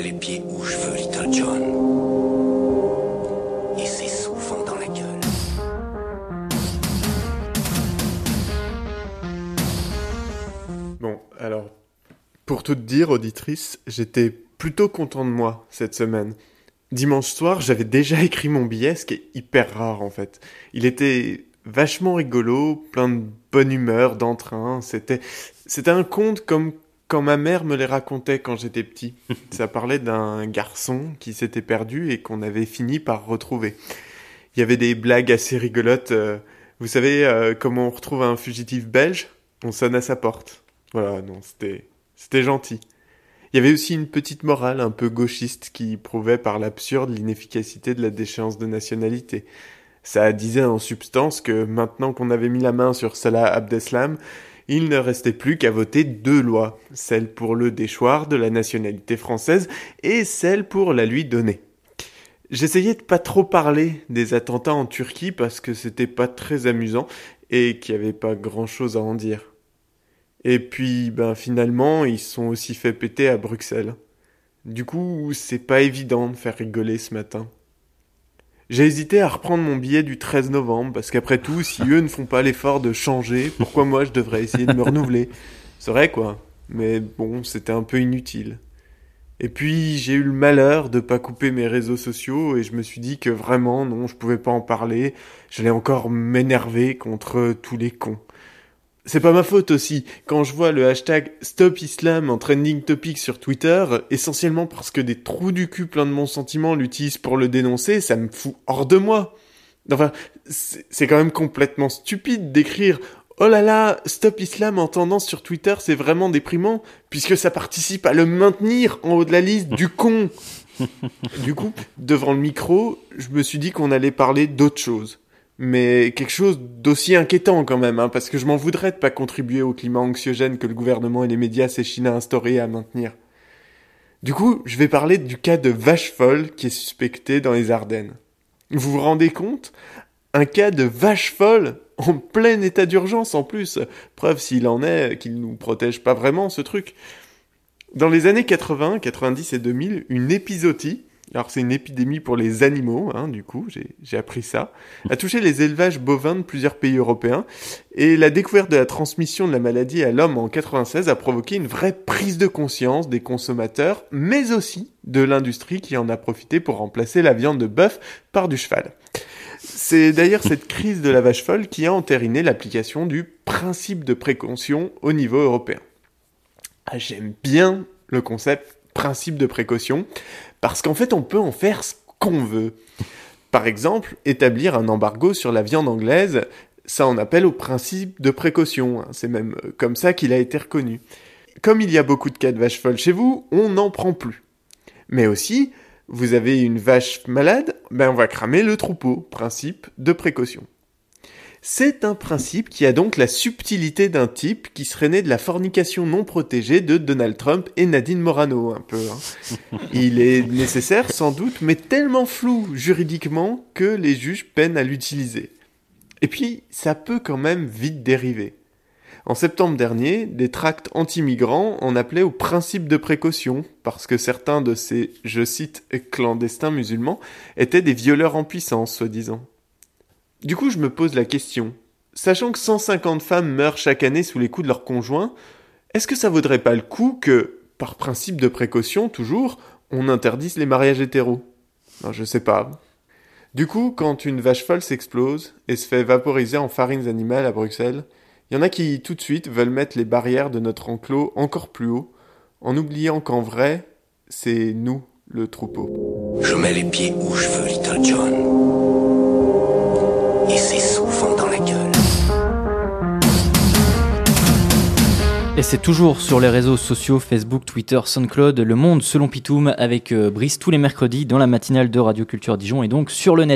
les pieds où je veux, Little John. Et c'est souvent dans la gueule. Bon, alors, pour tout te dire, auditrice, j'étais plutôt content de moi cette semaine. Dimanche soir, j'avais déjà écrit mon billet, ce qui est hyper rare en fait. Il était vachement rigolo, plein de bonne humeur, d'entrain. C'était, c'était un conte comme quand ma mère me les racontait quand j'étais petit. Ça parlait d'un garçon qui s'était perdu et qu'on avait fini par retrouver. Il y avait des blagues assez rigolotes. euh, Vous savez euh, comment on retrouve un fugitif belge On sonne à sa porte. Voilà, non, c'était, c'était gentil. Il y avait aussi une petite morale un peu gauchiste qui prouvait par l'absurde l'inefficacité de la déchéance de nationalité. Ça disait en substance que maintenant qu'on avait mis la main sur Salah Abdeslam, il ne restait plus qu'à voter deux lois, celle pour le déchoir de la nationalité française et celle pour la lui donner. J'essayais de pas trop parler des attentats en Turquie parce que c'était pas très amusant et qu'il y avait pas grand chose à en dire. Et puis, ben finalement, ils sont aussi fait péter à Bruxelles. Du coup, c'est pas évident de faire rigoler ce matin. J'ai hésité à reprendre mon billet du 13 novembre, parce qu'après tout, si eux ne font pas l'effort de changer, pourquoi moi je devrais essayer de me renouveler? C'est vrai quoi, mais bon, c'était un peu inutile. Et puis j'ai eu le malheur de pas couper mes réseaux sociaux et je me suis dit que vraiment non, je pouvais pas en parler, j'allais encore m'énerver contre tous les cons. C'est pas ma faute aussi, quand je vois le hashtag Stop Islam en trending topic sur Twitter, essentiellement parce que des trous du cul plein de mon sentiment l'utilisent pour le dénoncer, ça me fout hors de moi. Enfin, c'est c'est quand même complètement stupide d'écrire Oh là là, Stop Islam en tendance sur Twitter, c'est vraiment déprimant, puisque ça participe à le maintenir en haut de la liste du con. du coup, devant le micro, je me suis dit qu'on allait parler d'autre chose mais quelque chose d'aussi inquiétant quand même, hein, parce que je m'en voudrais de pas contribuer au climat anxiogène que le gouvernement et les médias s'échinent à instaurer et à maintenir. Du coup, je vais parler du cas de vache folle qui est suspecté dans les Ardennes. Vous vous rendez compte? Un cas de vache folle en plein état d'urgence en plus. Preuve s'il en est qu'il nous protège pas vraiment ce truc. Dans les années 80, 90 et 2000, une épizootie, alors c'est une épidémie pour les animaux, hein, du coup, j'ai appris ça, a touché les élevages bovins de plusieurs pays européens, et la découverte de la transmission de la maladie à l'homme en 96 a provoqué une vraie prise de conscience des consommateurs, mais aussi de l'industrie qui en a profité pour remplacer la viande de bœuf par du cheval. C'est d'ailleurs cette crise de la vache folle qui a entériné l'application du principe de précaution au niveau européen. Ah, J'aime bien le concept principe de précaution, parce qu'en fait on peut en faire ce qu'on veut. Par exemple, établir un embargo sur la viande anglaise, ça en appelle au principe de précaution, hein. c'est même euh, comme ça qu'il a été reconnu. Comme il y a beaucoup de cas de vaches folles chez vous, on n'en prend plus. Mais aussi, vous avez une vache malade, ben on va cramer le troupeau, principe de précaution. C'est un principe qui a donc la subtilité d'un type qui serait né de la fornication non protégée de Donald Trump et Nadine Morano, un peu. hein. Il est nécessaire sans doute, mais tellement flou juridiquement que les juges peinent à l'utiliser. Et puis, ça peut quand même vite dériver. En septembre dernier, des tracts anti-migrants en appelaient au principe de précaution, parce que certains de ces, je cite, clandestins musulmans étaient des violeurs en puissance, soi-disant. Du coup, je me pose la question. Sachant que 150 femmes meurent chaque année sous les coups de leurs conjoints, est-ce que ça vaudrait pas le coup que, par principe de précaution toujours, on interdise les mariages hétéros? Non, Je sais pas. Du coup, quand une vache folle s'explose et se fait vaporiser en farines animales à Bruxelles, il y en a qui tout de suite veulent mettre les barrières de notre enclos encore plus haut, en oubliant qu'en vrai, c'est nous le troupeau. Je mets les pieds où je veux, Little John. Et c'est souvent dans la gueule. Et c'est toujours sur les réseaux sociaux Facebook, Twitter, SoundCloud, Le Monde selon Pitoum avec euh, Brice tous les mercredis dans la matinale de Radio Culture Dijon et donc sur le net.